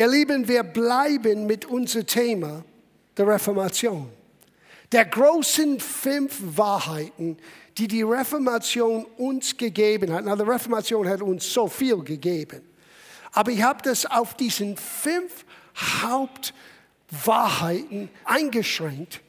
Ihr Lieben, wir bleiben mit unserem Thema der Reformation. Der großen fünf Wahrheiten, die die Reformation uns gegeben hat. Na, die Reformation hat uns so viel gegeben. Aber ich habe das auf diesen fünf Hauptwahrheiten eingeschränkt,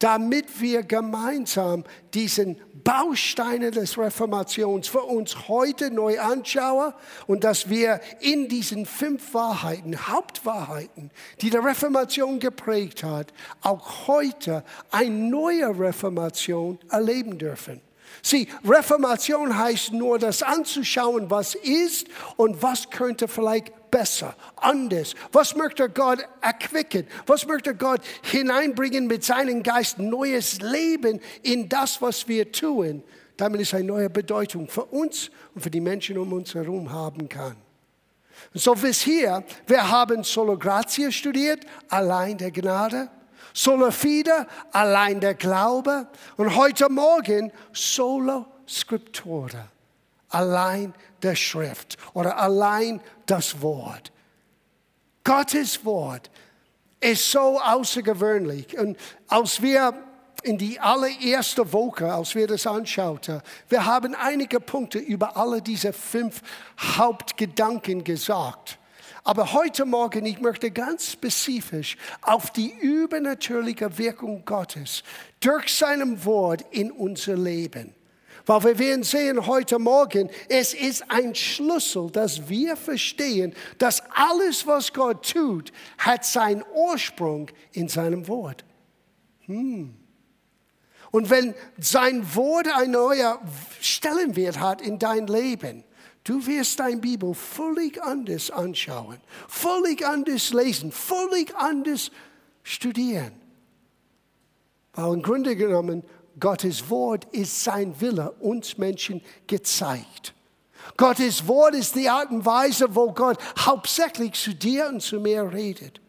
damit wir gemeinsam diesen Bausteine des Reformations für uns heute neu anschauen und dass wir in diesen fünf Wahrheiten, Hauptwahrheiten, die der Reformation geprägt hat, auch heute eine neue Reformation erleben dürfen. Sieh, Reformation heißt nur, das anzuschauen, was ist und was könnte vielleicht besser, anders. Was möchte Gott erquicken? Was möchte Gott hineinbringen mit seinem Geist? Neues Leben in das, was wir tun, damit es eine neue Bedeutung für uns und für die Menschen um uns herum haben kann. So bis hier, wir haben Solo Gratia studiert, allein der Gnade. Solo Fide, allein der Glaube. Und heute Morgen Solo Scriptura, allein der Schrift oder allein das Wort. Gottes Wort ist so außergewöhnlich. Und als wir in die allererste Woche, als wir das anschauten, wir haben einige Punkte über alle diese fünf Hauptgedanken gesagt. Aber heute Morgen, ich möchte ganz spezifisch auf die übernatürliche Wirkung Gottes durch seinem Wort in unser Leben weil wir werden sehen heute Morgen, es ist ein Schlüssel, dass wir verstehen, dass alles, was Gott tut, hat seinen Ursprung in seinem Wort. Hm. Und wenn sein Wort ein neuer Stellenwert hat in dein Leben, du wirst dein Bibel völlig anders anschauen, völlig anders lesen, völlig anders studieren. Weil im Grunde genommen Gottes Wort ist sein Wille uns Menschen gezeigt. Gottes Wort ist die Art und Weise, wo Gott hauptsächlich zu dir und zu mir redet.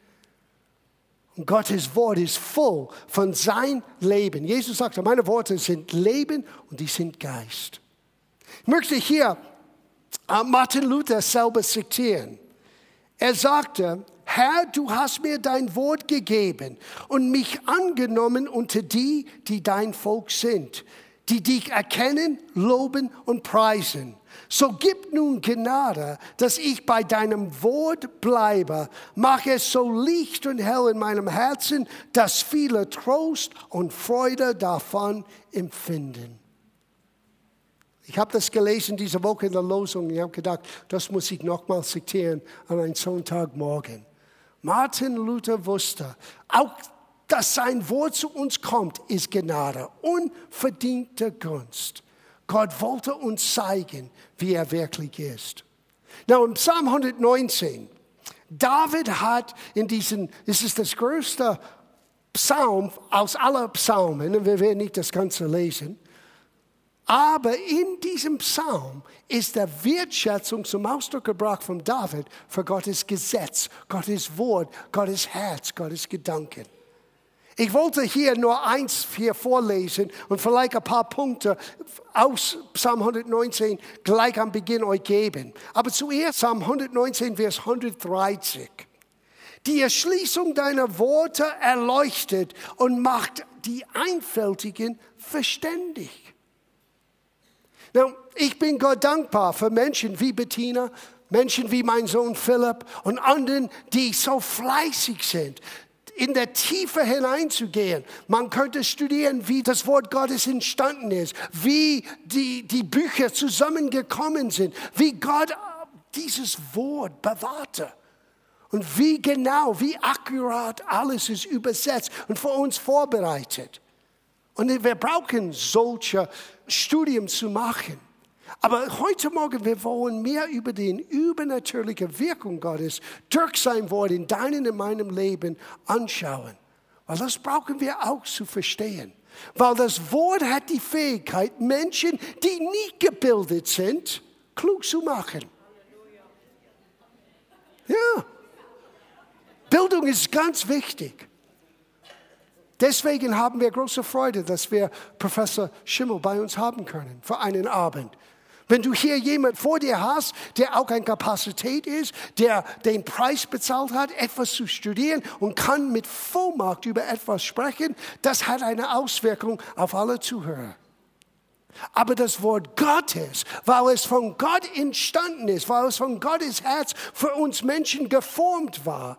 Und Gottes Wort ist voll von sein Leben. Jesus sagte, meine Worte sind Leben und die sind Geist. Ich möchte hier äh, Martin Luther selber zitieren. Er sagte, Herr, du hast mir dein Wort gegeben und mich angenommen unter die, die dein Volk sind, die dich erkennen, loben und preisen. So gib nun Gnade, dass ich bei deinem Wort bleibe. Mach es so licht und hell in meinem Herzen, dass viele Trost und Freude davon empfinden. Ich habe das gelesen diese Woche in der Losung. Ich habe gedacht, das muss ich nochmal zitieren an einem Sonntagmorgen. Martin Luther wusste, auch dass sein Wort zu uns kommt, ist Gnade, unverdiente Gunst. Gott wollte uns zeigen, wie er wirklich ist. Now, im Psalm 119, David hat in diesem, es ist das größte Psalm aus aller Psalmen, wir werden nicht das Ganze lesen, aber in diesem Psalm ist der Wertschätzung zum Ausdruck gebracht von David für Gottes Gesetz, Gottes Wort, Gottes Herz, Gottes Gedanken. Ich wollte hier nur eins hier vorlesen und vielleicht ein paar Punkte aus Psalm 119 gleich am Beginn euch geben. Aber zuerst Psalm 119, Vers 130. Die Erschließung deiner Worte erleuchtet und macht die Einfältigen verständig. Now, ich bin Gott dankbar für Menschen wie Bettina, Menschen wie mein Sohn Philipp und anderen, die so fleißig sind, in der Tiefe hineinzugehen. Man könnte studieren, wie das Wort Gottes entstanden ist, wie die, die Bücher zusammengekommen sind, wie Gott dieses Wort bewahrte. Und wie genau, wie akkurat alles ist übersetzt und für uns vorbereitet. Und wir brauchen solche Studien zu machen. Aber heute Morgen, wir wollen mehr über die übernatürliche Wirkung Gottes durch sein Wort in deinem und meinem Leben anschauen. Weil das brauchen wir auch zu verstehen. Weil das Wort hat die Fähigkeit, Menschen, die nicht gebildet sind, klug zu machen. Ja. Bildung ist ganz wichtig. Deswegen haben wir große Freude, dass wir Professor Schimmel bei uns haben können für einen Abend. Wenn du hier jemand vor dir hast, der auch eine Kapazität ist, der den Preis bezahlt hat, etwas zu studieren und kann mit Vollmacht über etwas sprechen, das hat eine Auswirkung auf alle Zuhörer. Aber das Wort Gottes, weil es von Gott entstanden ist, weil es von Gottes Herz für uns Menschen geformt war,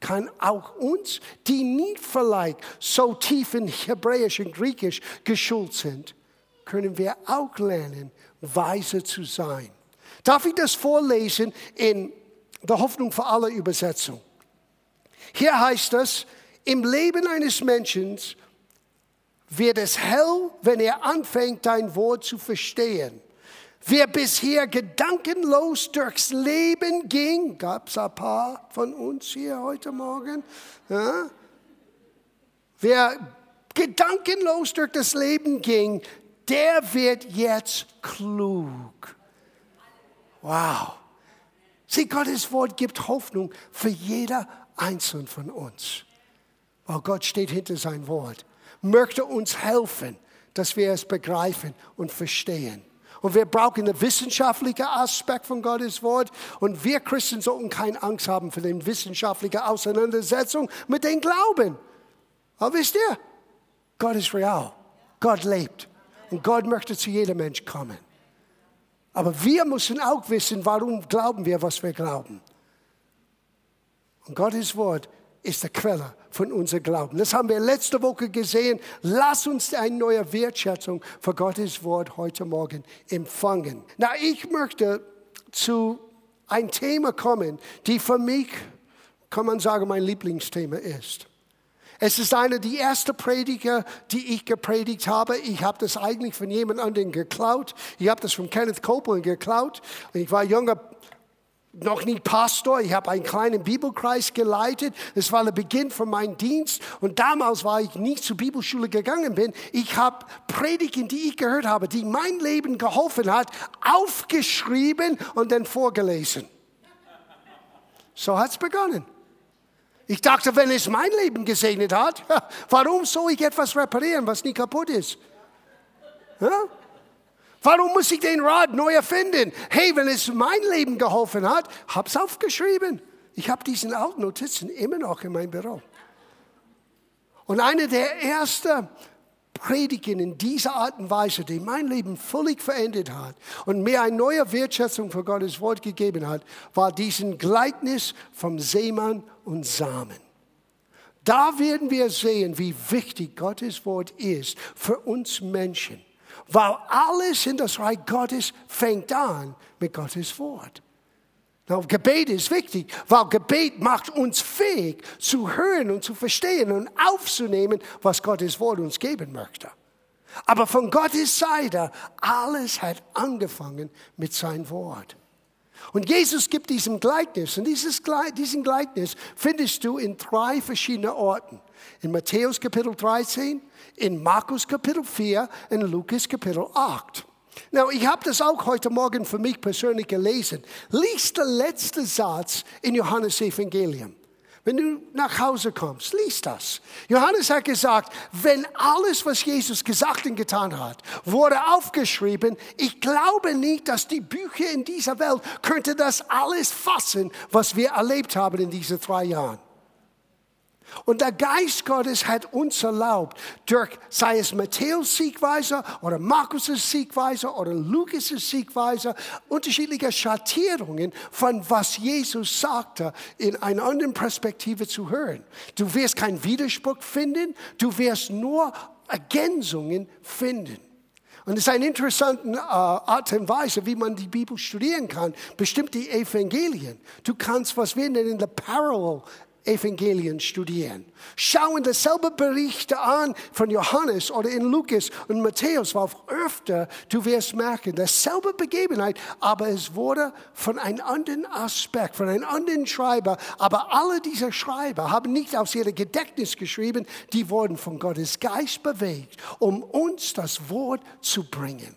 kann auch uns, die nicht vielleicht so tief in Hebräisch und Griechisch geschult sind, können wir auch lernen, weise zu sein. Darf ich das vorlesen in der Hoffnung für alle Übersetzung? Hier heißt es, im Leben eines Menschen wird es hell, wenn er anfängt, dein Wort zu verstehen. Wer bisher gedankenlos durchs Leben ging, gab es ein paar von uns hier heute Morgen, ja? wer gedankenlos durch das Leben ging, der wird jetzt klug. Wow. Sieh, Gottes Wort gibt Hoffnung für jeder Einzelne von uns. Weil Gott steht hinter sein Wort möchte uns helfen, dass wir es begreifen und verstehen. Und wir brauchen den wissenschaftlichen Aspekt von Gottes Wort. Und wir Christen sollten keine Angst haben vor den wissenschaftlichen Auseinandersetzung mit dem Glauben. Aber wisst ihr, Gott ist real. Gott lebt. Und Gott möchte zu jedem Mensch kommen. Aber wir müssen auch wissen, warum glauben wir, was wir glauben. Und Gottes Wort ist die Quelle von unserem Glauben. Das haben wir letzte Woche gesehen. Lass uns eine neue Wertschätzung für Gottes Wort heute Morgen empfangen. Na, ich möchte zu ein Thema kommen, die für mich, kann man sagen, mein Lieblingsthema ist. Es ist eine der ersten Prediger, die ich gepredigt habe. Ich habe das eigentlich von jemand anderem geklaut. Ich habe das von Kenneth Copeland geklaut. Ich war junger noch nie Pastor, ich habe einen kleinen Bibelkreis geleitet. Das war der Beginn von meinem Dienst. Und damals war ich nicht zur Bibelschule gegangen bin. Ich habe Predigen, die ich gehört habe, die mein Leben geholfen hat, aufgeschrieben und dann vorgelesen. So hat es begonnen. Ich dachte, wenn es mein Leben gesegnet hat, warum soll ich etwas reparieren, was nie kaputt ist? Ja? Warum muss ich den Rad neu erfinden? Hey, wenn es mein Leben geholfen hat, hab's aufgeschrieben. Ich habe diesen alten Notizen immer noch in meinem Büro. Und eine der ersten Predigen in dieser Art und Weise, die mein Leben völlig verändert hat und mir eine neue Wertschätzung für Gottes Wort gegeben hat, war diesen Gleichnis vom Seemann und Samen. Da werden wir sehen, wie wichtig Gottes Wort ist für uns Menschen weil alles in das Reich Gottes fängt an mit Gottes Wort. Now, Gebet ist wichtig, weil Gebet macht uns fähig zu hören und zu verstehen und aufzunehmen, was Gottes Wort uns geben möchte. Aber von Gottes Seite, alles hat angefangen mit seinem Wort. Und Jesus gibt diesem Gleichnis, und dieses diesen Gleichnis findest du in drei verschiedenen Orten. In Matthäus Kapitel 13, in Markus Kapitel 4, in Lukas Kapitel 8. Now, ich habe das auch heute Morgen für mich persönlich gelesen. Lies den letzten Satz in Johannes Evangelium. Wenn du nach Hause kommst, lies das. Johannes hat gesagt, wenn alles, was Jesus gesagt und getan hat, wurde aufgeschrieben, ich glaube nicht, dass die Bücher in dieser Welt könnte das alles fassen, was wir erlebt haben in diesen drei Jahren. Und der Geist Gottes hat uns erlaubt, durch, sei es Matthäus Siegweise oder Markus Siegweise oder Lukas Siegweise, unterschiedliche Schattierungen von was Jesus sagte, in einer anderen Perspektive zu hören. Du wirst keinen Widerspruch finden, du wirst nur Ergänzungen finden. Und es ist eine interessante äh, Art und Weise, wie man die Bibel studieren kann. Bestimmt die Evangelien. Du kannst, was wir nennen, the parallel Evangelien studieren. Schauen dasselbe Berichte an von Johannes oder in Lukas und Matthäus, weil öfter du wirst merken, dasselbe Begebenheit, aber es wurde von einem anderen Aspekt, von einem anderen Schreiber, aber alle diese Schreiber haben nicht aus ihrem Gedächtnis geschrieben, die wurden von Gottes Geist bewegt, um uns das Wort zu bringen.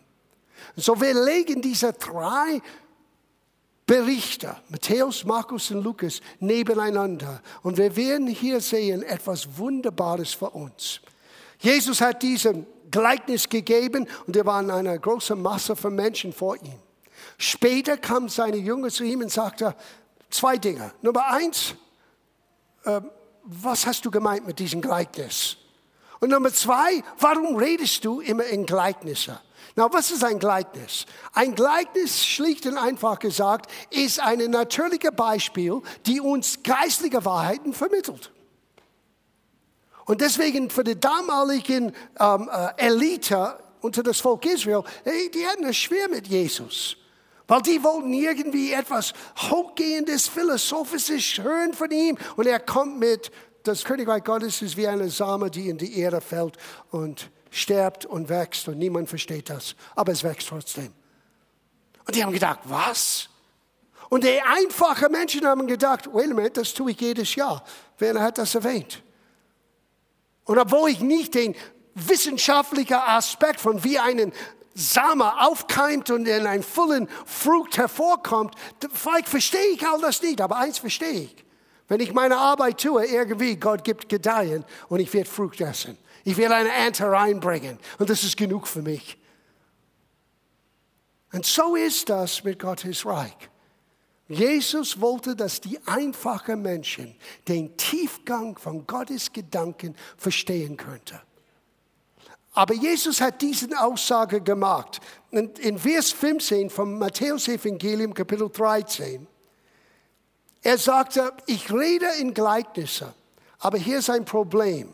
So wir legen diese drei Berichte, Matthäus, Markus und Lukas, nebeneinander. Und wir werden hier sehen etwas Wunderbares für uns. Jesus hat diesen Gleichnis gegeben und er war in einer großen Masse von Menschen vor ihm. Später kam seine Jünger zu ihm und sagte zwei Dinge. Nummer eins, äh, was hast du gemeint mit diesem Gleichnis? Und Nummer zwei, warum redest du immer in Gleichnisse? Na, was ist ein Gleichnis? Ein Gleichnis, schlicht und einfach gesagt, ist ein natürliches Beispiel, die uns geistliche Wahrheiten vermittelt. Und deswegen für die damaligen ähm, äh, Elite unter das Volk Israel, die hatten es schwer mit Jesus. Weil die wollten irgendwie etwas Hochgehendes, Philosophisches hören von ihm. Und er kommt mit, das Königreich Gottes ist wie eine Same, die in die Erde fällt und stirbt und wächst. Und niemand versteht das. Aber es wächst trotzdem. Und die haben gedacht, was? Und die einfachen Menschen haben gedacht, wait a minute, das tue ich jedes Jahr. Wer hat das erwähnt? Und obwohl ich nicht den wissenschaftlichen Aspekt von wie einen Same aufkeimt und in einen vollen Frucht hervorkommt, vielleicht verstehe ich all das nicht, aber eins verstehe ich. Wenn ich meine Arbeit tue, irgendwie, Gott gibt Gedeihen und ich werde Frucht essen. Ich werde eine Ernte reinbringen und das ist genug für mich. Und so ist das mit Gottes Reich. Jesus wollte, dass die einfachen Menschen den Tiefgang von Gottes Gedanken verstehen könnten. Aber Jesus hat diese Aussage gemacht. In Vers 15 vom Matthäus Evangelium Kapitel 13. Er sagte, ich rede in Gleichnisse, aber hier ist ein Problem.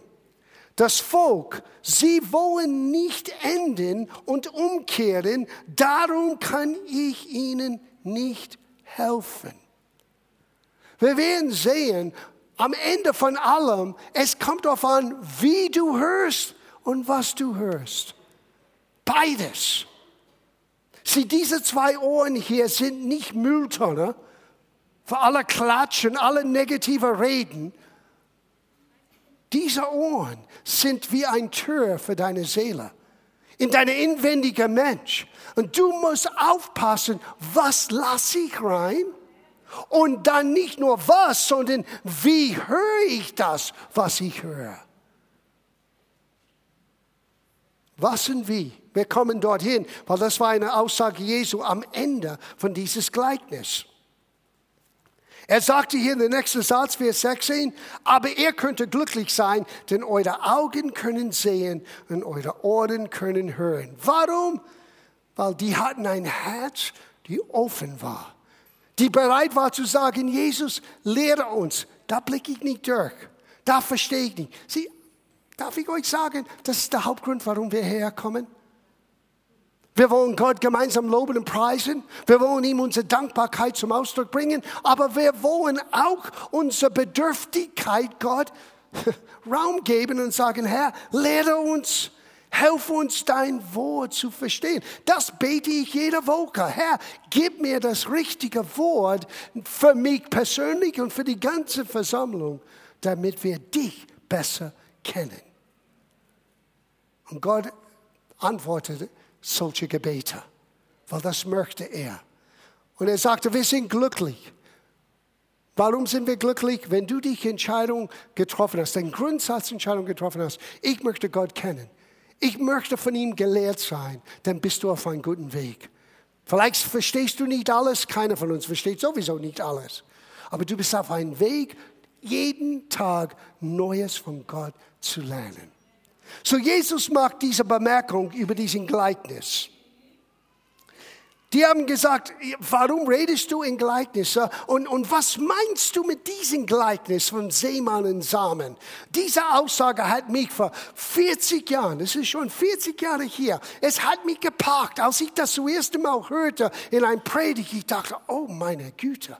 Das Volk, sie wollen nicht enden und umkehren, darum kann ich ihnen nicht helfen. Wir werden sehen, am Ende von allem, es kommt darauf an, wie du hörst und was du hörst. Beides. Sieh, diese zwei Ohren hier sind nicht Mülltonne für alle Klatschen, alle negative Reden. Diese Ohren sind wie ein Tür für deine Seele, in deine inwendige Mensch. Und du musst aufpassen, was lasse ich rein? Und dann nicht nur was, sondern wie höre ich das, was ich höre? Was und wie? Wir kommen dorthin, weil das war eine Aussage Jesu am Ende von dieses Gleichnis. Er sagte hier in der nächsten Satz, Vers 16, aber ihr könnte glücklich sein, denn eure Augen können sehen und eure Ohren können hören. Warum? weil die hatten ein Herz, die offen war, die bereit war zu sagen, Jesus, lehre uns. Da blicke ich nicht durch, da verstehe ich nicht. Sie, darf ich euch sagen, das ist der Hauptgrund, warum wir herkommen? Wir wollen Gott gemeinsam loben und preisen. Wir wollen ihm unsere Dankbarkeit zum Ausdruck bringen. Aber wir wollen auch unsere Bedürftigkeit Gott Raum geben und sagen, Herr, lehre uns. Helf uns dein Wort zu verstehen. Das bete ich jede Woche. Herr, gib mir das richtige Wort für mich persönlich und für die ganze Versammlung, damit wir dich besser kennen. Und Gott antwortete solche Gebete, weil das möchte er. Und er sagte, wir sind glücklich. Warum sind wir glücklich? Wenn du die Entscheidung getroffen hast, den Grundsatzentscheidung getroffen hast, ich möchte Gott kennen ich möchte von ihm gelehrt sein, dann bist du auf einem guten Weg. Vielleicht verstehst du nicht alles, keiner von uns versteht sowieso nicht alles. Aber du bist auf einem Weg, jeden Tag Neues von Gott zu lernen. So Jesus macht diese Bemerkung über diesen Gleichnis. Die haben gesagt, warum redest du in Gleichnisse? Und, und was meinst du mit diesem Gleichnis von Seemann und Samen? Diese Aussage hat mich vor 40 Jahren, das ist schon 40 Jahre hier, es hat mich gepackt, als ich das zum ersten Mal hörte in einem Predigt. Ich dachte, oh meine Güte,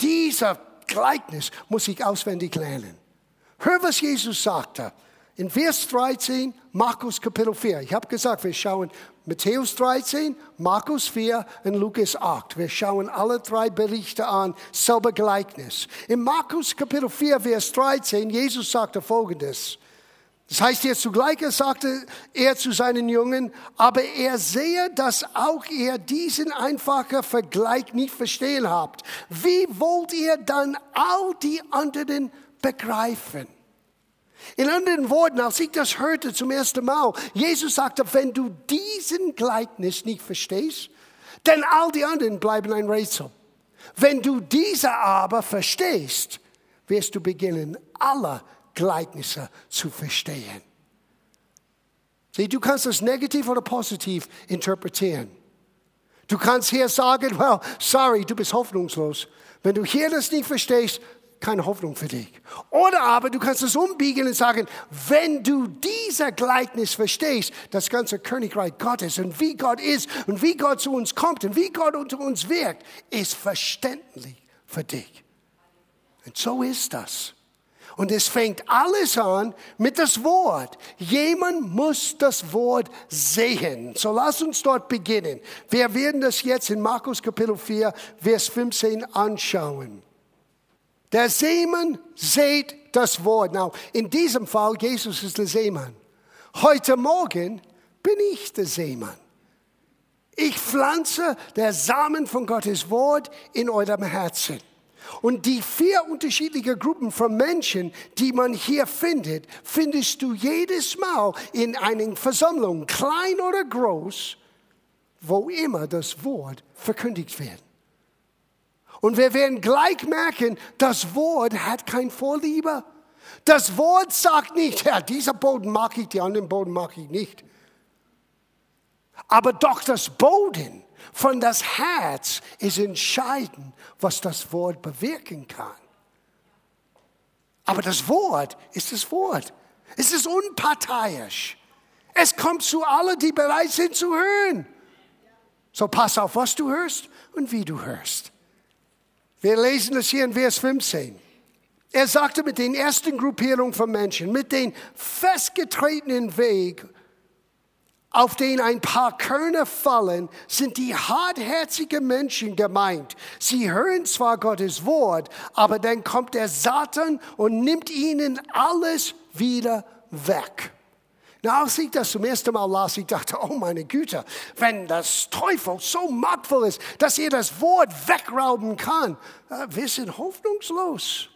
dieser Gleichnis muss ich auswendig lernen. Hör, was Jesus sagte. In Vers 13, Markus Kapitel 4. Ich habe gesagt, wir schauen Matthäus 13, Markus 4 und Lukas 8. Wir schauen alle drei Berichte an, selber Gleichnis. In Markus Kapitel 4, Vers 13, Jesus sagte Folgendes. Das heißt, jetzt zugleich sagte er zu seinen Jungen, aber er sehe, dass auch ihr diesen einfachen Vergleich nicht verstehen habt. Wie wollt ihr dann all die anderen begreifen? In anderen Worten, als ich das hörte zum ersten Mal, Jesus sagte, wenn du diesen Gleichnis nicht verstehst, denn all die anderen bleiben ein Rätsel. Wenn du diese aber verstehst, wirst du beginnen, alle Gleichnisse zu verstehen. Sieh, du kannst das negativ oder positiv interpretieren. Du kannst hier sagen, well, sorry, du bist hoffnungslos. Wenn du hier das nicht verstehst, keine Hoffnung für dich. Oder aber du kannst es umbiegen und sagen, wenn du dieser Gleichnis verstehst, das ganze Königreich Gottes und wie Gott ist und wie Gott zu uns kommt und wie Gott unter uns wirkt, ist verständlich für dich. Und so ist das. Und es fängt alles an mit das Wort. Jemand muss das Wort sehen. So lass uns dort beginnen. Wir werden das jetzt in Markus Kapitel 4, Vers 15 anschauen. Der Seemann sät das Wort. Now, in diesem Fall, Jesus ist der Seemann. Heute Morgen bin ich der Seemann. Ich pflanze der Samen von Gottes Wort in eurem Herzen. Und die vier unterschiedlichen Gruppen von Menschen, die man hier findet, findest du jedes Mal in einer Versammlung, klein oder groß, wo immer das Wort verkündigt wird. Und wir werden gleich merken, das Wort hat kein Vorliebe. Das Wort sagt nicht, ja, dieser Boden mag ich, die anderen Boden mag ich nicht. Aber doch das Boden von das Herz ist entscheidend, was das Wort bewirken kann. Aber das Wort ist das Wort. Es ist unparteiisch. Es kommt zu allen, die bereit sind zu hören. So pass auf, was du hörst und wie du hörst. Wir lesen es hier in Vers 15. Er sagte mit den ersten Gruppierungen von Menschen, mit den festgetretenen Weg, auf den ein paar Körner fallen, sind die hartherzigen Menschen gemeint. Sie hören zwar Gottes Wort, aber dann kommt der Satan und nimmt ihnen alles wieder weg. Na, als ich das zum ersten Mal las, ich dachte, oh meine Güte, wenn das Teufel so machtvoll ist, dass er das Wort wegrauben kann, äh, wir sind hoffnungslos.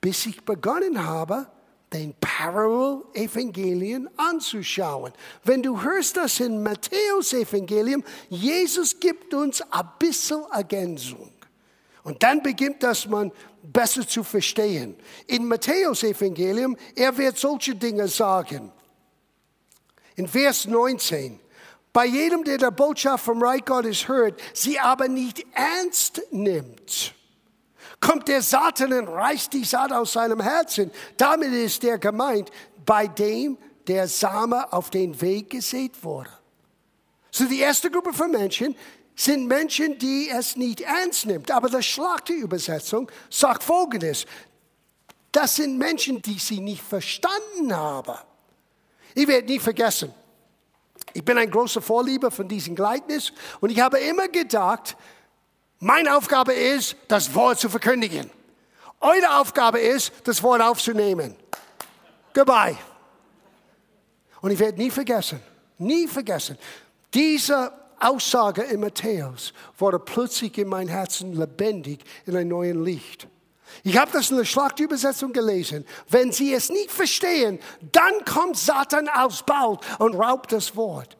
Bis ich begonnen habe, den Parallel-Evangelien anzuschauen. Wenn du hörst das in Matthäus-Evangelium, Jesus gibt uns ein bisschen Ergänzung. Und dann beginnt das man besser zu verstehen. In Matthäus-Evangelium, er wird solche Dinge sagen. In Vers 19. Bei jedem, der der Botschaft vom Reich Gottes hört, sie aber nicht ernst nimmt, kommt der Satan und reißt die Saat aus seinem Herzen. Damit ist der gemeint, bei dem der Same auf den Weg gesät wurde. So die erste Gruppe von Menschen sind Menschen, die es nicht ernst nimmt. Aber die Schlachterübersetzung sagt Folgendes. Das sind Menschen, die sie nicht verstanden haben. Ich werde nie vergessen. Ich bin ein großer Vorlieber von diesem Gleichnis und ich habe immer gedacht, meine Aufgabe ist, das Wort zu verkündigen. Eure Aufgabe ist, das Wort aufzunehmen. Goodbye. Und ich werde nie vergessen, nie vergessen, diese Aussage in Matthäus wurde plötzlich in mein Herzen lebendig in einem neuen Licht. Ich habe das in der Schlachtübersetzung gelesen. Wenn sie es nicht verstehen, dann kommt Satan aus Bald und raubt das Wort.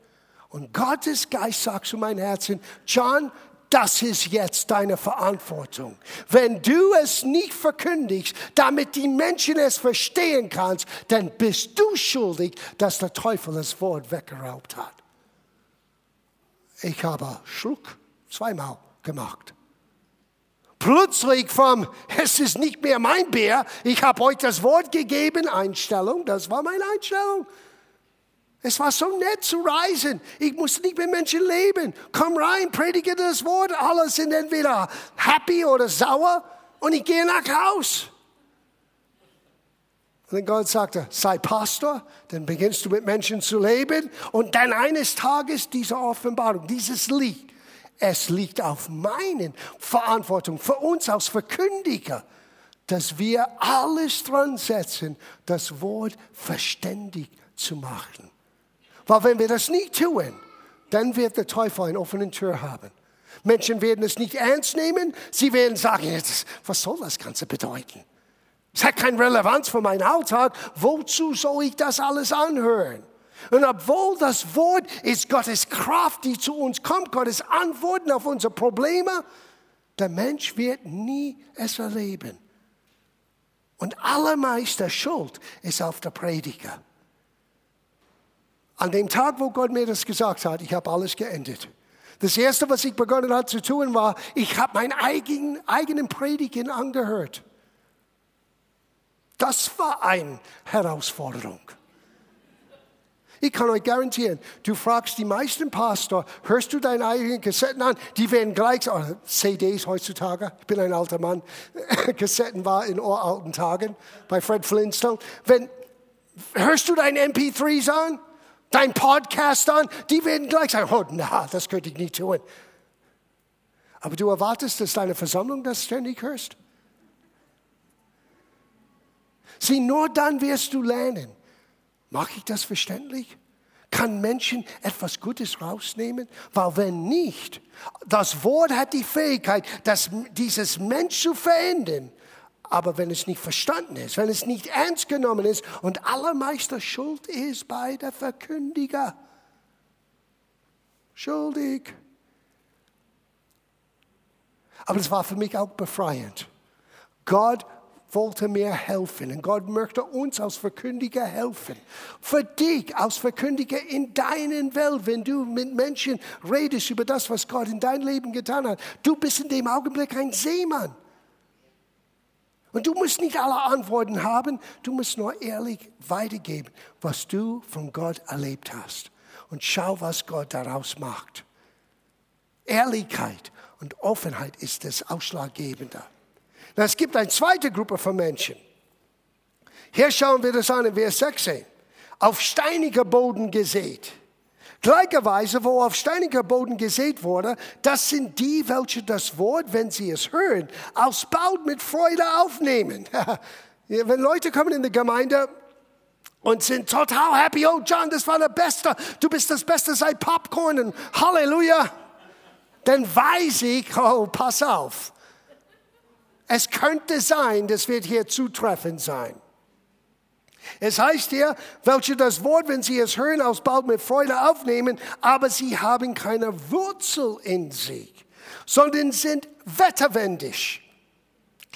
Und Gottes Geist sagt zu meinem Herzen, John, das ist jetzt deine Verantwortung. Wenn du es nicht verkündigst, damit die Menschen es verstehen kannst, dann bist du schuldig, dass der Teufel das Wort weggeraubt hat. Ich habe Schluck zweimal gemacht plötzlich vom, es ist nicht mehr mein Bär, ich habe euch das Wort gegeben, Einstellung, das war meine Einstellung. Es war so nett zu reisen. Ich musste nicht mit Menschen leben. Komm rein, predige das Wort. Alle sind entweder happy oder sauer und ich gehe nach Haus. Und dann Gott sagte, sei Pastor, dann beginnst du mit Menschen zu leben und dann eines Tages diese Offenbarung, dieses Lied es liegt auf meinen Verantwortung für uns als Verkündiger, dass wir alles dran setzen, das Wort verständig zu machen. Weil wenn wir das nicht tun, dann wird der Teufel eine offene Tür haben. Menschen werden es nicht ernst nehmen. Sie werden sagen, was soll das Ganze bedeuten? Es hat keine Relevanz für meinen Alltag. Wozu soll ich das alles anhören? Und obwohl das Wort ist Gottes Kraft, die zu uns kommt, Gottes Antworten auf unsere Probleme, der Mensch wird nie es erleben. Und allermeiste Schuld ist auf der Prediger. An dem Tag, wo Gott mir das gesagt hat, ich habe alles geendet. Das Erste, was ich begonnen habe zu tun, war, ich habe meinen eigenen, eigenen Predigen angehört. Das war eine Herausforderung. Ich kann euch garantieren, du fragst die meisten Pastor, hörst du deine eigenen Kassetten an? Die werden gleich, oh, CDs heutzutage, ich bin ein alter Mann, Kassetten war in uralten Tagen bei Fred Flintstone. Wenn, hörst du deine MP3s an? Dein Podcast an? Die werden gleich sagen, oh na, das könnte ich nicht tun. Aber du erwartest, dass deine Versammlung das ständig hörst? Sieh, nur dann wirst du lernen. Mache ich das verständlich? Kann Menschen etwas Gutes rausnehmen? Weil wenn nicht, das Wort hat die Fähigkeit, das, dieses Mensch zu verändern. Aber wenn es nicht verstanden ist, wenn es nicht ernst genommen ist und allermeister Schuld ist bei der Verkündiger. Schuldig. Aber es war für mich auch befreiend. Gott wollte mir helfen und Gott möchte uns als Verkündiger helfen. Für dich als Verkündiger in deinen Welt, wenn du mit Menschen redest über das, was Gott in dein Leben getan hat. Du bist in dem Augenblick ein Seemann. Und du musst nicht alle Antworten haben, du musst nur ehrlich weitergeben, was du von Gott erlebt hast. Und schau, was Gott daraus macht. Ehrlichkeit und Offenheit ist das Ausschlaggebende. Es gibt eine zweite Gruppe von Menschen. Hier schauen wir das an in Vers 16. Auf steiniger Boden gesät. Gleicherweise, wo auf steiniger Boden gesät wurde, das sind die, welche das Wort, wenn sie es hören, alsbald mit Freude aufnehmen. wenn Leute kommen in die Gemeinde und sind total happy, oh John, das war der Beste, du bist das Beste seit Popcorn und Halleluja, dann weiß ich, oh, pass auf, es könnte sein, das wird hier zutreffend sein. Es heißt hier, welche das Wort, wenn sie es hören, alsbald mit Freude aufnehmen, aber sie haben keine Wurzel in sich, sondern sind wetterwendig.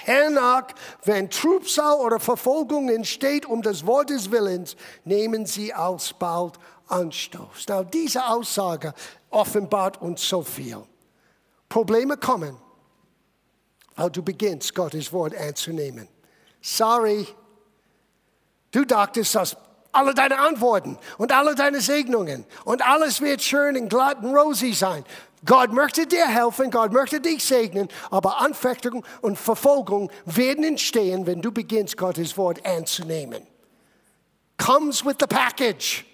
Hernach, wenn Trübsal oder Verfolgung entsteht um des Wortes Willens, nehmen sie alsbald Anstoß. Now, diese Aussage offenbart uns so viel. Probleme kommen weil du beginnst, Gottes Wort anzunehmen. Sorry, du dachtest, dass alle deine Antworten und alle deine Segnungen und alles wird schön und glatt und rosy sein. Gott möchte dir helfen, Gott möchte dich segnen, aber Anfechtung und Verfolgung werden entstehen, wenn du beginnst, Gottes Wort anzunehmen. Comes with the package.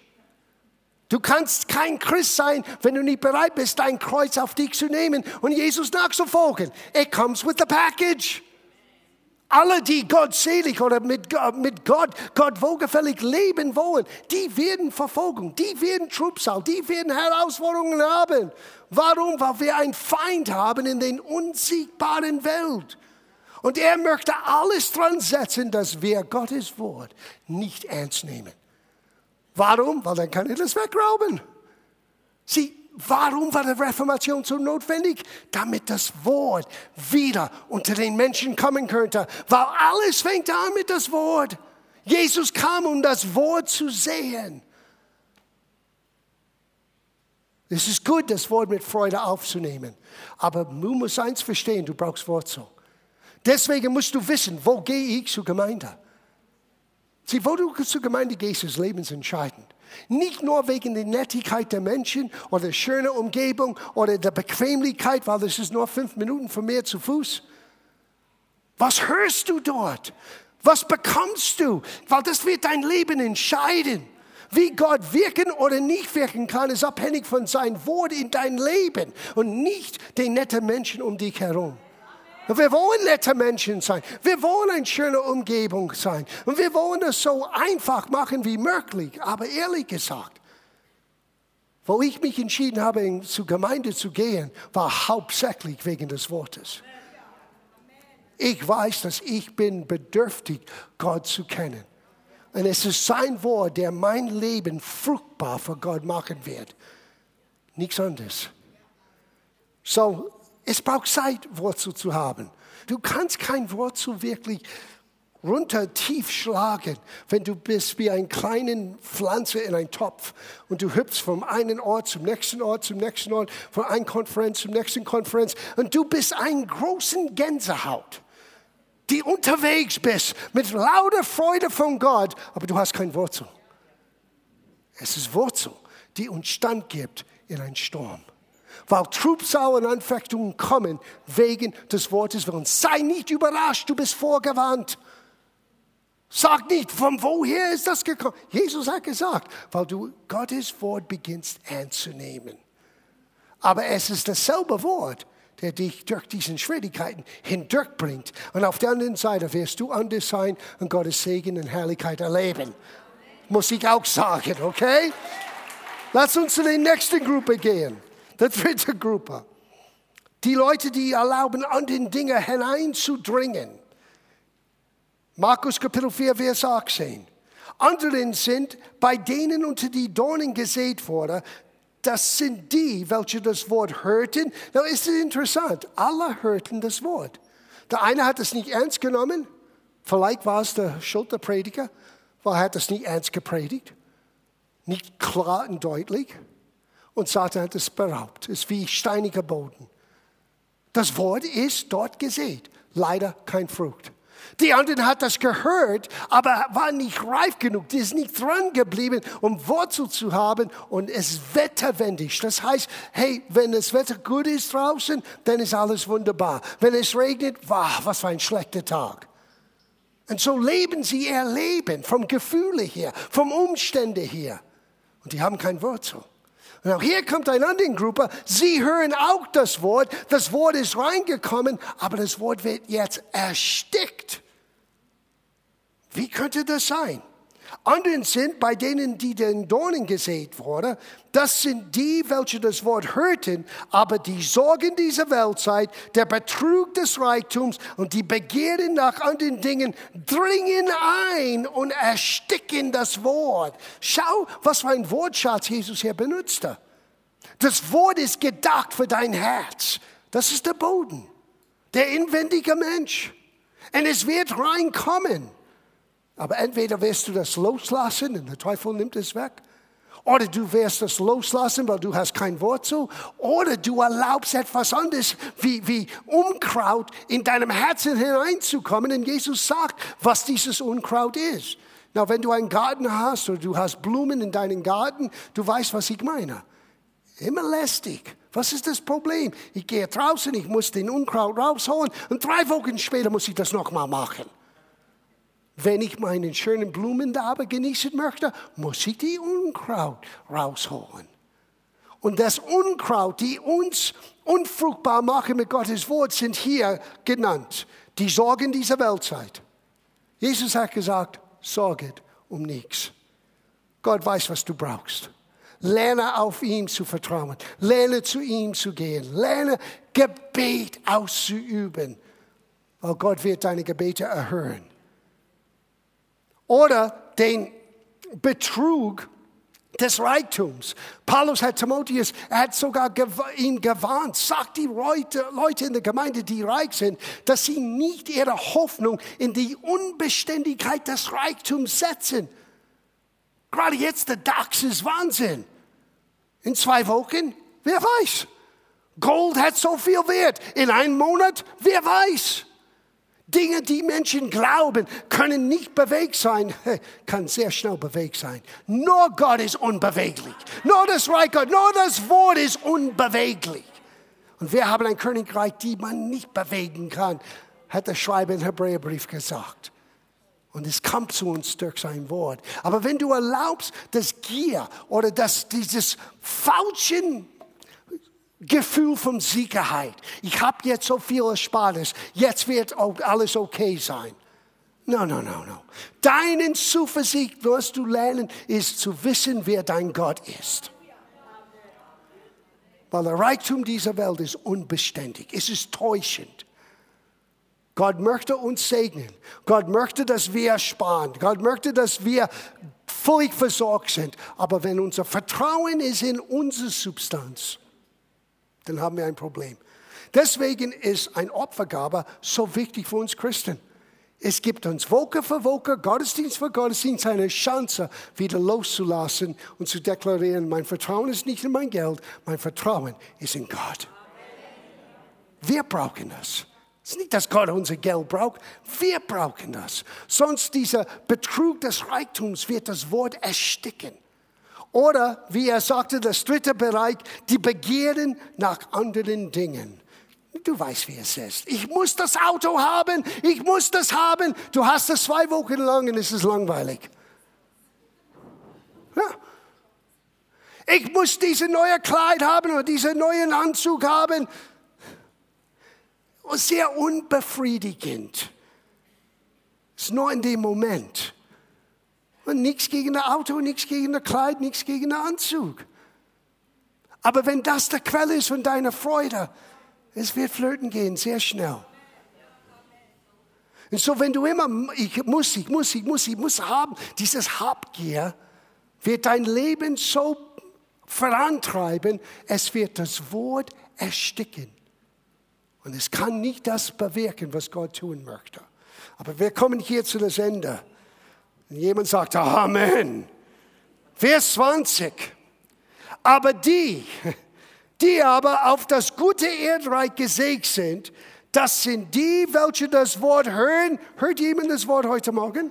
Du kannst kein Christ sein, wenn du nicht bereit bist, dein Kreuz auf dich zu nehmen und Jesus nachzufolgen. It comes with the package. Alle, die gottselig oder mit, mit Gott, Gott wohlgefällig leben wollen, die werden Verfolgung, die werden Trubsal, die werden Herausforderungen haben. Warum? Weil wir einen Feind haben in den unsiegbaren Welt. Und er möchte alles dran setzen, dass wir Gottes Wort nicht ernst nehmen. Warum? Weil dann kann ich das wegrauben. Sie, warum war die Reformation so notwendig? Damit das Wort wieder unter den Menschen kommen könnte. Weil alles fängt an mit das Wort. Jesus kam, um das Wort zu sehen. Es ist gut, das Wort mit Freude aufzunehmen. Aber du musst eins verstehen, du brauchst Wurzel. Deswegen musst du wissen, wo gehe ich zur Gemeinde? Sieh, wo du zur Gemeinde gehst, ist lebensentscheidend. Nicht nur wegen der Nettigkeit der Menschen oder der schönen Umgebung oder der Bequemlichkeit, weil das ist nur fünf Minuten von mir zu Fuß. Was hörst du dort? Was bekommst du? Weil das wird dein Leben entscheiden. Wie Gott wirken oder nicht wirken kann, ist abhängig von seinem Wort in dein Leben und nicht den netten Menschen um dich herum. Wir wollen nette Menschen sein. Wir wollen eine schöne Umgebung sein. Und wir wollen es so einfach machen wie möglich. Aber ehrlich gesagt, wo ich mich entschieden habe, zur Gemeinde zu gehen, war hauptsächlich wegen des Wortes. Ich weiß, dass ich bin bedürftig, Gott zu kennen. Und es ist sein Wort, der mein Leben fruchtbar für Gott machen wird. Nichts anderes. So, es braucht Zeit, Wurzel zu haben. Du kannst kein Wurzel wirklich runter tief schlagen, wenn du bist wie eine kleine Pflanze in einem Topf und du hüpfst vom einen Ort zum nächsten Ort, zum nächsten Ort, von einer Konferenz zum nächsten Konferenz und du bist ein großen Gänsehaut, die unterwegs bist mit lauter Freude von Gott, aber du hast keine Wurzel. Es ist Wurzel, die uns Stand gibt in einen Sturm weil Trübsal und Anfechtungen kommen wegen des Wortes Willens. Sei nicht überrascht, du bist vorgewarnt. Sag nicht, von woher ist das gekommen? Jesus hat gesagt, weil du Gottes Wort beginnst anzunehmen. Aber es ist dasselbe Wort, der dich durch diese Schwierigkeiten hindurchbringt. Und auf der anderen Seite wirst du anders sein und Gottes Segen und Herrlichkeit erleben. Muss ich auch sagen, okay? Lass uns zu der nächsten Gruppe gehen. Die dritte Gruppe. Die Leute, die erlauben, an den Dinge hineinzudringen. Markus Kapitel 4, Vers 18. Anderen sind, bei denen unter die Dornen gesät wurde, das sind die, welche das Wort hörten. Na, ist es interessant. Alle hörten das Wort. Der eine hat es nicht ernst genommen. Vielleicht war es der Schulterprediger, weil er hat es nicht ernst gepredigt. Nicht klar und deutlich. Und Satan hat es beraubt. Es ist wie steiniger Boden. Das Wort ist dort gesät. Leider kein Frucht. Die anderen hat das gehört, aber war nicht reif genug. Die ist nicht dran geblieben, um Wurzel zu haben und es ist wetterwendig. Das heißt, hey, wenn das Wetter gut ist draußen, dann ist alles wunderbar. Wenn es regnet, wow, was für ein schlechter Tag. Und so leben sie ihr Leben vom Gefühle her, vom Umstände her. Und die haben kein Wurzel. Hier kommt eine andere Gruppe. Sie hören auch das Wort. Das Wort ist reingekommen, aber das Wort wird jetzt erstickt. Wie könnte das sein? Anderen sind, bei denen, die den Dornen gesät wurde, das sind die, welche das Wort hörten, aber die Sorgen dieser Weltzeit, der Betrug des Reichtums und die Begierde nach anderen Dingen dringen ein und ersticken das Wort. Schau, was für ein Wortschatz Jesus hier benutzte. Das Wort ist gedacht für dein Herz. Das ist der Boden, der inwendige Mensch. Und es wird reinkommen. Aber entweder wirst du das loslassen und der Teufel nimmt es weg. Oder du wirst das loslassen, weil du hast kein Wurzel. Oder du erlaubst etwas anderes wie, wie Unkraut in deinem Herzen hineinzukommen. Und Jesus sagt, was dieses Unkraut ist. Na, wenn du einen Garten hast oder du hast Blumen in deinem Garten, du weißt, was ich meine. Immer lästig. Was ist das Problem? Ich gehe draußen, ich muss den Unkraut rausholen und drei Wochen später muss ich das nochmal machen. Wenn ich meinen schönen Blumen da genießen möchte, muss ich die Unkraut rausholen. Und das Unkraut, die uns unfruchtbar machen mit Gottes Wort, sind hier genannt. Die Sorgen dieser Weltzeit. Jesus hat gesagt, sorget um nichts. Gott weiß, was du brauchst. Lerne auf ihn zu vertrauen. Lerne zu ihm zu gehen. Lerne Gebet auszuüben. Weil Gott wird deine Gebete erhören oder den Betrug des Reichtums. Paulus hat Timotheus, er hat sogar ihn gewarnt, sagt die Leute, Leute in der Gemeinde, die reich sind, dass sie nicht ihre Hoffnung in die Unbeständigkeit des Reichtums setzen. Gerade jetzt der DAX ist Wahnsinn. In zwei Wochen, wer weiß. Gold hat so viel Wert. In einem Monat, wer weiß. Dinge, die Menschen glauben, können nicht bewegt sein, kann sehr schnell bewegt sein. Nur Gott ist unbeweglich. Nur das Reich Gott, nur das Wort ist unbeweglich. Und wir haben ein Königreich, die man nicht bewegen kann, hat der Schreiber im Hebräerbrief gesagt. Und es kommt zu uns durch sein Wort. Aber wenn du erlaubst, dass Gier oder dass dieses falschen Gefühl von Sicherheit. Ich habe jetzt so viel Erspartes, jetzt wird alles okay sein. No, no, no, no. Deinen Zuversicht, was du lernen, ist zu wissen, wer dein Gott ist. Weil der Reichtum dieser Welt ist unbeständig, es ist täuschend. Gott möchte uns segnen. Gott möchte, dass wir sparen. Gott möchte, dass wir völlig versorgt sind. Aber wenn unser Vertrauen ist in unsere Substanz, dann haben wir ein Problem. Deswegen ist ein Opfergabe so wichtig für uns Christen. Es gibt uns Woche für Woche, Gottesdienst für Gottesdienst eine Chance, wieder loszulassen und zu deklarieren, mein Vertrauen ist nicht in mein Geld, mein Vertrauen ist in Gott. Wir brauchen das. Es ist nicht, dass Gott unser Geld braucht. Wir brauchen das. Sonst dieser Betrug des Reichtums wird das Wort ersticken. Oder, wie er sagte, das dritte Bereich, die Begehren nach anderen Dingen. Du weißt, wie es ist. Ich muss das Auto haben, ich muss das haben. Du hast es zwei Wochen lang und es ist langweilig. Ja. Ich muss diese neue Kleid haben oder diesen neuen Anzug haben. Sehr unbefriedigend. Es ist nur in dem Moment. Und nichts gegen das Auto, nichts gegen das Kleid, nichts gegen den Anzug. Aber wenn das der Quelle ist von deiner Freude, es wird flöten gehen, sehr schnell. Und so, wenn du immer, ich muss, ich muss, ich muss, ich muss haben, dieses Habgier wird dein Leben so vorantreiben, es wird das Wort ersticken. Und es kann nicht das bewirken, was Gott tun möchte. Aber wir kommen hier zu das Ende. Und jemand sagt, Amen. Vers 20. Aber die, die aber auf das gute Erdreich gesägt sind, das sind die, welche das Wort hören. Hört jemand das Wort heute Morgen?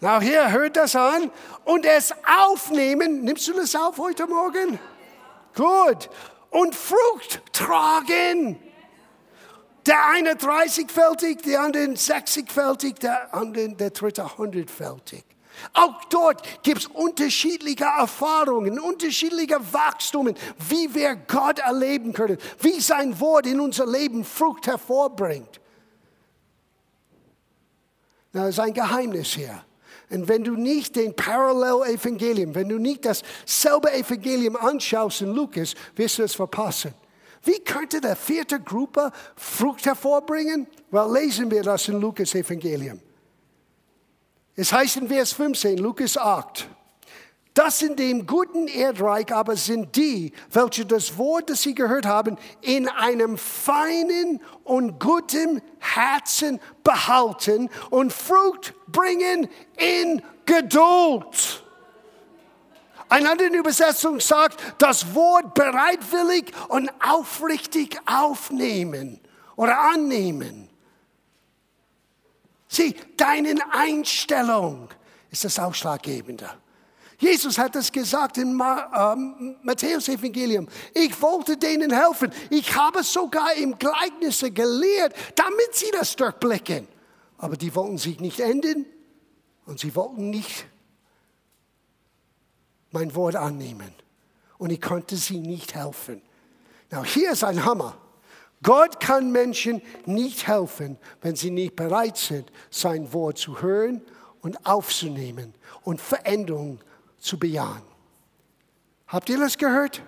Na, hier, hört das an und es aufnehmen. Nimmst du das auf heute Morgen? Gut. Und Frucht tragen. Der eine 30-fältig, der andere 60-fältig, der andere, der dritte 100-fältig. Auch dort gibt es unterschiedliche Erfahrungen, unterschiedliche Wachstummen, wie wir Gott erleben können, wie sein Wort in unser Leben Frucht hervorbringt. Das ist ein Geheimnis hier. Und wenn du nicht den Parallel-Evangelium, wenn du nicht dasselbe Evangelium anschaust in Lukas, wirst du es verpassen. Wie könnte der vierte Gruppe Frucht hervorbringen? Well, lesen wir das in Lukas Evangelium. Es heißt in Vers 15, Lukas 8, das in dem guten Erdreich aber sind die, welche das Wort, das sie gehört haben, in einem feinen und guten Herzen behalten und Frucht bringen in Geduld. Eine andere Übersetzung sagt, das Wort bereitwillig und aufrichtig aufnehmen oder annehmen. Sieh, deine Einstellung ist das Ausschlaggebende. Jesus hat es gesagt im ähm, Matthäus-Evangelium. Ich wollte denen helfen. Ich habe sogar im Gleichnisse gelehrt, damit sie das durchblicken. Aber die wollten sich nicht enden und sie wollten nicht mein Wort annehmen. Und ich konnte sie nicht helfen. Now, hier ist ein Hammer. Gott kann Menschen nicht helfen, wenn sie nicht bereit sind, sein Wort zu hören und aufzunehmen und Veränderung zu bejahen. Habt ihr das gehört?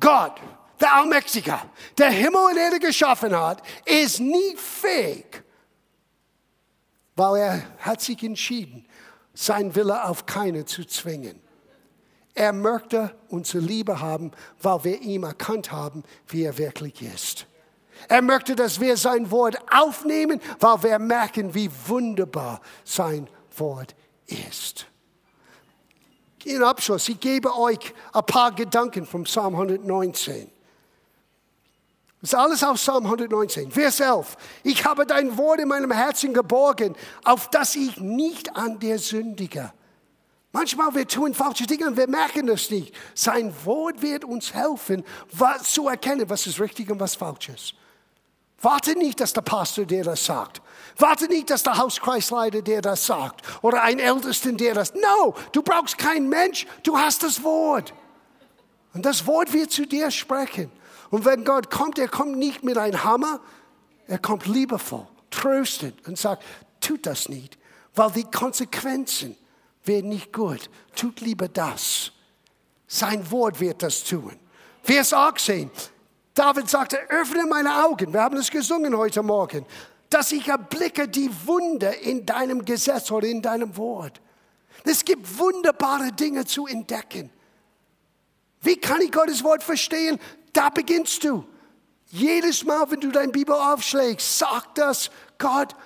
Gott, der Allmächtige, der Himmel und Erde geschaffen hat, ist nie fähig, weil er hat sich entschieden, sein Wille auf keine zu zwingen. Er möchte unsere Liebe haben, weil wir ihm erkannt haben, wie er wirklich ist. Er möchte, dass wir sein Wort aufnehmen, weil wir merken, wie wunderbar sein Wort ist. In Abschluss, ich gebe euch ein paar Gedanken vom Psalm 119. Das ist alles aus Psalm 119. Vers 11. Ich habe dein Wort in meinem Herzen geborgen, auf das ich nicht an dir sündige. Manchmal wir tun falsche Dinge und wir merken das nicht. Sein Wort wird uns helfen, was, zu erkennen, was ist richtig und was falsch ist. Warte nicht, dass der Pastor dir das sagt. Warte nicht, dass der Hauskreisleiter dir das sagt. Oder ein Ältesten dir das. No, du brauchst keinen Mensch. Du hast das Wort. Und das Wort wird zu dir sprechen. Und wenn Gott kommt, er kommt nicht mit einem Hammer. Er kommt liebevoll, tröstend und sagt, tut das nicht. Weil die Konsequenzen werden nicht gut. Tut lieber das. Sein Wort wird das tun. Vers 18. David sagte, öffne meine Augen. Wir haben es gesungen heute Morgen. Dass ich erblicke die Wunder in deinem Gesetz oder in deinem Wort. Es gibt wunderbare Dinge zu entdecken. Wie kann ich Gottes Wort verstehen? Da beginnst du. Jedes Mal, wenn du dein Bibel aufschlägst, sag das, Gott,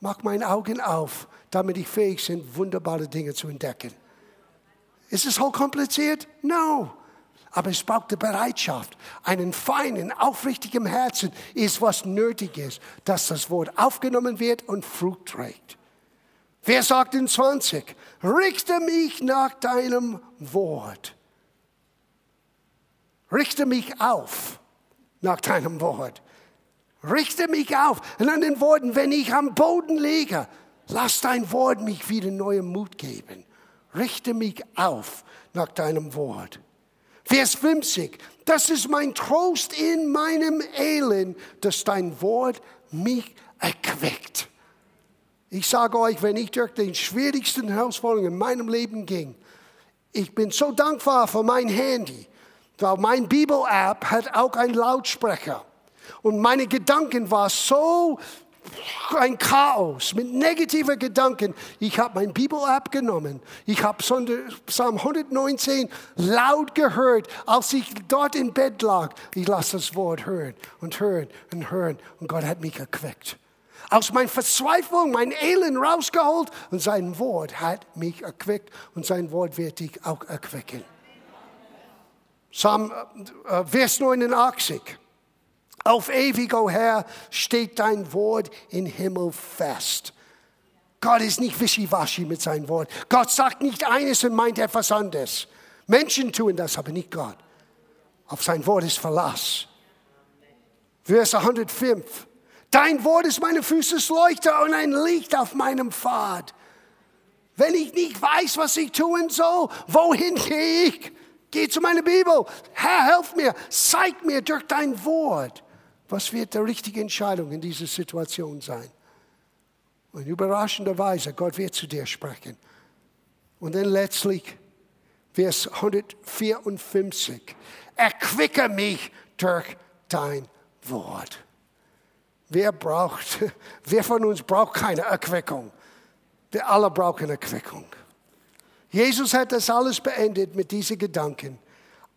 mach meine Augen auf, damit ich fähig bin, wunderbare Dinge zu entdecken. Ist es hochkompliziert? No. Aber es braucht die Bereitschaft. Einen feinen, aufrichtigen Herzen ist, was nötig ist, dass das Wort aufgenommen wird und Frucht trägt. Vers 28. Richte mich nach deinem Wort. Richte mich auf nach deinem Wort. Richte mich auf. In anderen Worten, wenn ich am Boden liege, lass dein Wort mich wieder neuen Mut geben. Richte mich auf nach deinem Wort. Vers 50. Das ist mein Trost in meinem Elend, dass dein Wort mich erquickt. Ich sage euch, wenn ich durch den schwierigsten Herausforderungen in meinem Leben ging, ich bin so dankbar für mein Handy, weil mein Bibel-App hat auch einen Lautsprecher. Und meine Gedanken waren so ein Chaos mit negativen Gedanken. Ich habe mein Bibel-App genommen. Ich habe Psalm 119 laut gehört, als ich dort im Bett lag. Ich lasse das Wort hören und hören und hören. Und Gott hat mich erquickt. Aus meiner Verzweiflung, mein Elend rausgeholt und sein Wort hat mich erquickt und sein Wort wird dich auch erquicken. Psalm, äh, Vers 89. Auf ewig, o oh Herr, steht dein Wort im Himmel fest. Gott ist nicht wischiwaschi mit seinem Wort. Gott sagt nicht eines und meint etwas anderes. Menschen tun das, aber nicht Gott. Auf sein Wort ist Verlass. Vers 105. Dein Wort ist meine Füße Leuchter und ein Licht auf meinem Pfad. Wenn ich nicht weiß, was ich tun soll, wohin gehe ich? Geh zu meiner Bibel. Herr, helf mir. Zeig mir durch dein Wort, was wird die richtige Entscheidung in dieser Situation sein. Und überraschenderweise, Gott wird zu dir sprechen. Und dann letztlich, Vers 154. Erquicke mich durch dein Wort. Wer braucht, wer von uns braucht keine Erquickung? Wir alle brauchen Erquickung. Jesus hat das alles beendet mit diesen Gedanken.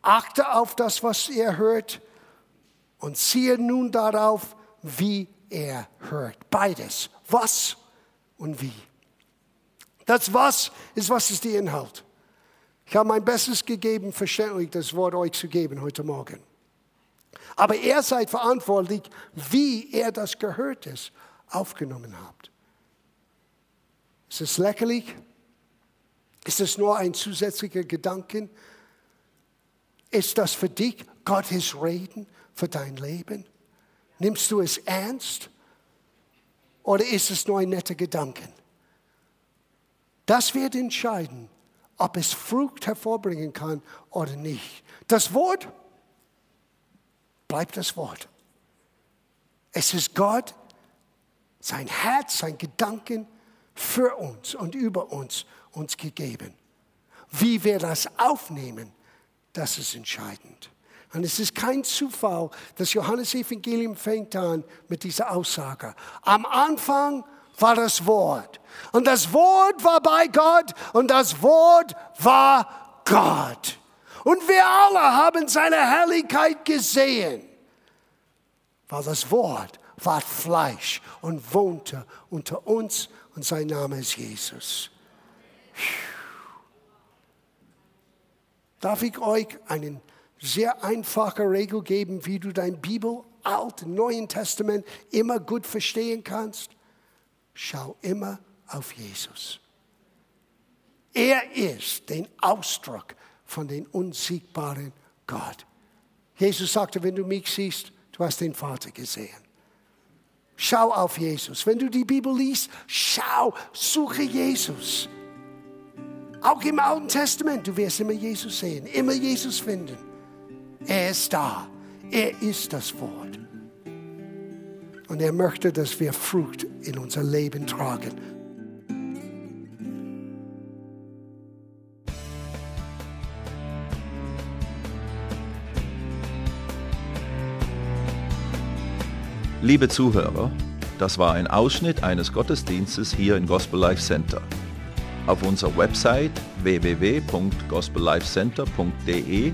Achte auf das, was er hört und ziehe nun darauf, wie er hört. Beides. Was und wie. Das Was ist, was ist der Inhalt. Ich habe mein Bestes gegeben, verständlich das Wort euch zu geben heute Morgen. Aber er seid verantwortlich, wie er das gehört ist, aufgenommen habt. Ist es lächerlich? Ist es nur ein zusätzlicher Gedanke? Ist das für dich Gottes Reden für dein Leben? Nimmst du es ernst? Oder ist es nur ein netter Gedanke? Das wird entscheiden, ob es Frucht hervorbringen kann oder nicht. Das Wort bleibt das Wort. Es ist Gott, sein Herz, sein Gedanken für uns und über uns uns gegeben. Wie wir das aufnehmen, das ist entscheidend. Und es ist kein Zufall, dass Johannes Evangelium fängt an mit dieser Aussage. Am Anfang war das Wort. Und das Wort war bei Gott und das Wort war Gott. Und wir alle haben seine Herrlichkeit gesehen, weil das Wort war Fleisch und wohnte unter uns und sein Name ist Jesus. Darf ich euch eine sehr einfache Regel geben, wie du dein Bibel, Alt, Neuen Testament immer gut verstehen kannst? Schau immer auf Jesus. Er ist den Ausdruck von dem unsiegbaren Gott. Jesus sagte, wenn du mich siehst, du hast den Vater gesehen. Schau auf Jesus. Wenn du die Bibel liest, schau, suche Jesus. Auch im Alten Testament, du wirst immer Jesus sehen, immer Jesus finden. Er ist da. Er ist das Wort. Und er möchte, dass wir Frucht in unser Leben tragen. Liebe Zuhörer, das war ein Ausschnitt eines Gottesdienstes hier im Gospel Life Center. Auf unserer Website www.gospellifecenter.de